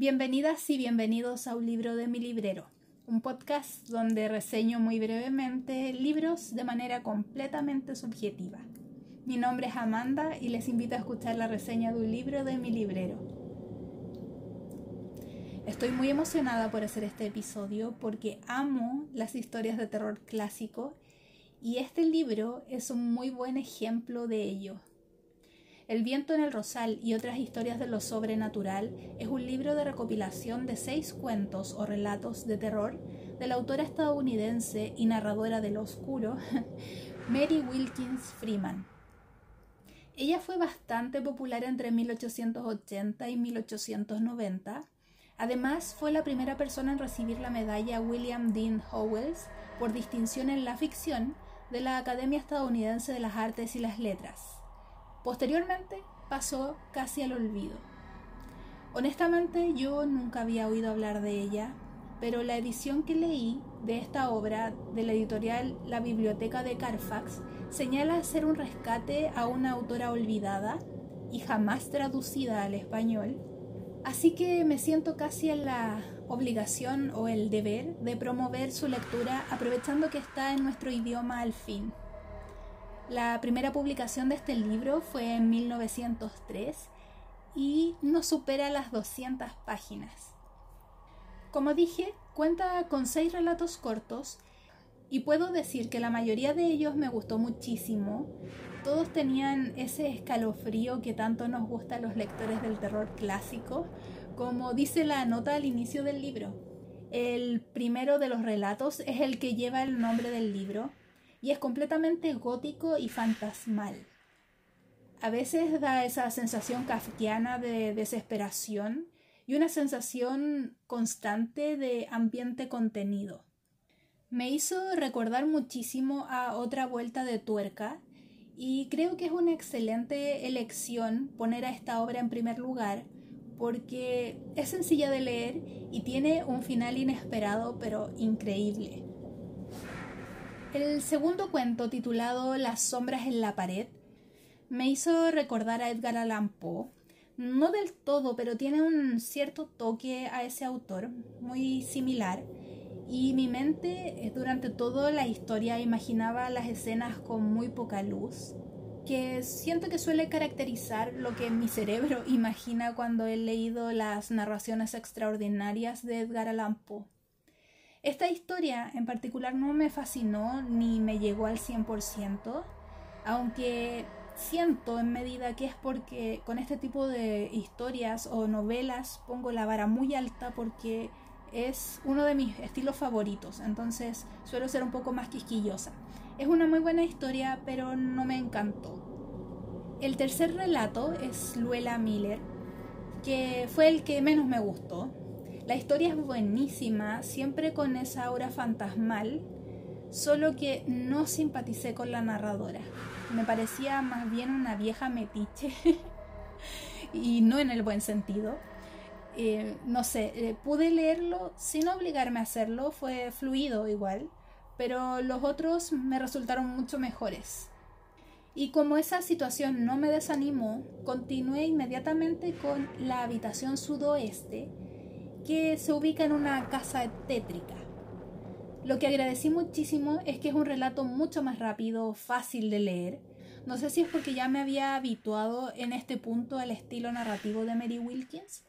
Bienvenidas y bienvenidos a un libro de mi librero, un podcast donde reseño muy brevemente libros de manera completamente subjetiva. Mi nombre es Amanda y les invito a escuchar la reseña de un libro de mi librero. Estoy muy emocionada por hacer este episodio porque amo las historias de terror clásico y este libro es un muy buen ejemplo de ello. El viento en el rosal y otras historias de lo sobrenatural es un libro de recopilación de seis cuentos o relatos de terror de la autora estadounidense y narradora de lo oscuro, Mary Wilkins Freeman. Ella fue bastante popular entre 1880 y 1890. Además, fue la primera persona en recibir la medalla William Dean Howells por distinción en la ficción de la Academia Estadounidense de las Artes y las Letras. Posteriormente pasó casi al olvido. Honestamente yo nunca había oído hablar de ella, pero la edición que leí de esta obra de la editorial La Biblioteca de Carfax señala ser un rescate a una autora olvidada y jamás traducida al español, así que me siento casi en la obligación o el deber de promover su lectura aprovechando que está en nuestro idioma al fin. La primera publicación de este libro fue en 1903 y no supera las 200 páginas. Como dije, cuenta con seis relatos cortos y puedo decir que la mayoría de ellos me gustó muchísimo. Todos tenían ese escalofrío que tanto nos gusta a los lectores del terror clásico, como dice la nota al inicio del libro. El primero de los relatos es el que lleva el nombre del libro y es completamente gótico y fantasmal. A veces da esa sensación kafkiana de desesperación y una sensación constante de ambiente contenido. Me hizo recordar muchísimo a otra vuelta de tuerca y creo que es una excelente elección poner a esta obra en primer lugar porque es sencilla de leer y tiene un final inesperado pero increíble. El segundo cuento, titulado Las sombras en la pared, me hizo recordar a Edgar Allan Poe. No del todo, pero tiene un cierto toque a ese autor, muy similar. Y mi mente eh, durante toda la historia imaginaba las escenas con muy poca luz, que siento que suele caracterizar lo que mi cerebro imagina cuando he leído las narraciones extraordinarias de Edgar Allan Poe. Esta historia en particular no me fascinó ni me llegó al 100%, aunque siento en medida que es porque con este tipo de historias o novelas pongo la vara muy alta porque es uno de mis estilos favoritos, entonces suelo ser un poco más quisquillosa. Es una muy buena historia, pero no me encantó. El tercer relato es Luella Miller, que fue el que menos me gustó. La historia es buenísima, siempre con esa aura fantasmal, solo que no simpaticé con la narradora. Me parecía más bien una vieja metiche y no en el buen sentido. Eh, no sé, eh, pude leerlo sin obligarme a hacerlo, fue fluido igual, pero los otros me resultaron mucho mejores. Y como esa situación no me desanimó, continué inmediatamente con La habitación sudoeste, que se ubica en una casa tétrica. Lo que agradecí muchísimo es que es un relato mucho más rápido, fácil de leer. No sé si es porque ya me había habituado en este punto al estilo narrativo de Mary Wilkins,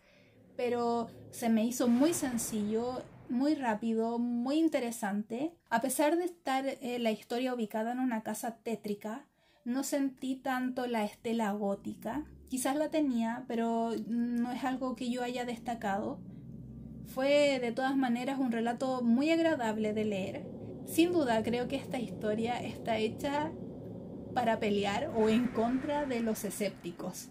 pero se me hizo muy sencillo, muy rápido, muy interesante. A pesar de estar eh, la historia ubicada en una casa tétrica, no sentí tanto la estela gótica. Quizás la tenía, pero no es algo que yo haya destacado. Fue de todas maneras un relato muy agradable de leer. Sin duda creo que esta historia está hecha para pelear o en contra de los escépticos.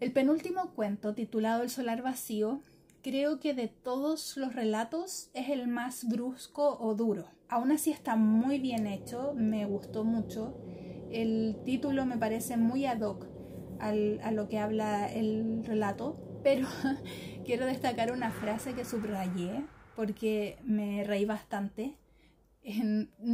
El penúltimo cuento, titulado El solar vacío, creo que de todos los relatos es el más brusco o duro. Aún así está muy bien hecho, me gustó mucho. El título me parece muy ad hoc a lo que habla el relato, pero quiero destacar una frase que subrayé porque me reí bastante.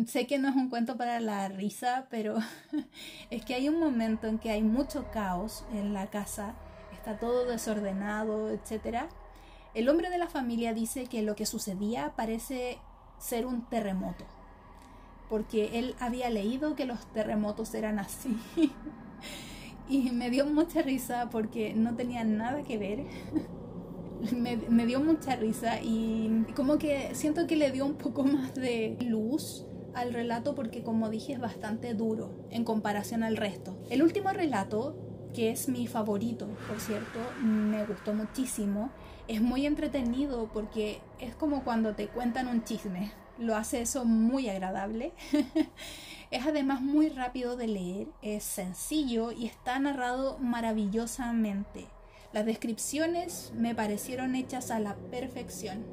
sé que no es un cuento para la risa, pero es que hay un momento en que hay mucho caos en la casa, está todo desordenado, etc. El hombre de la familia dice que lo que sucedía parece ser un terremoto, porque él había leído que los terremotos eran así. y me dio mucha risa porque no tenía nada que ver. me, dio mucha risa y como que siento que le dio un poco más de luz al relato porque como dije es bastante duro en comparación al resto. El último relato, que es mi favorito, por cierto, me gustó muchísimo. Es muy entretenido porque es como cuando te cuentan un chisme. Lo hace eso muy agradable. es además muy rápido de leer, es sencillo y está narrado maravillosamente. Las descripciones me parecieron hechas a la perfección.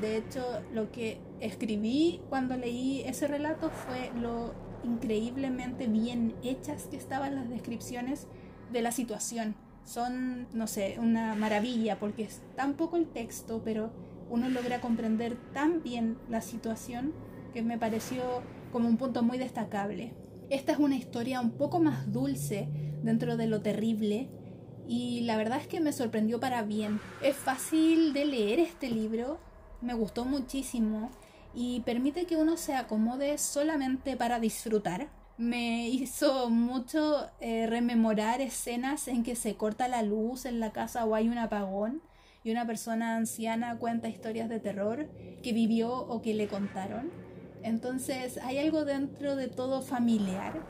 De hecho, lo que escribí cuando leí ese relato fue lo increíblemente bien hechas que estaban las descripciones de la situación. Son, no sé, una maravilla porque es tan poco el texto, pero uno logra comprender tan bien la situación que me pareció como un punto muy destacable. Esta es una historia un poco más dulce dentro de lo terrible y la verdad es que me sorprendió para bien. Es fácil de leer este libro, me gustó muchísimo y permite que uno se acomode solamente para disfrutar. Me hizo mucho eh, rememorar escenas en que se corta la luz en la casa o hay un apagón y una persona anciana cuenta historias de terror que vivió o que le contaron. Entonces hay algo dentro de todo familiar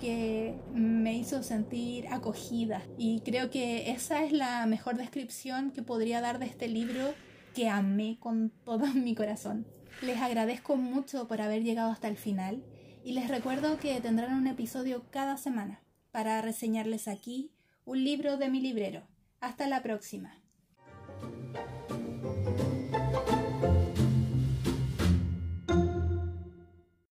que me hizo sentir acogida y creo que esa es la mejor descripción que podría dar de este libro que amé con todo mi corazón. Les agradezco mucho por haber llegado hasta el final y les recuerdo que tendrán un episodio cada semana para reseñarles aquí un libro de mi librero. Hasta la próxima.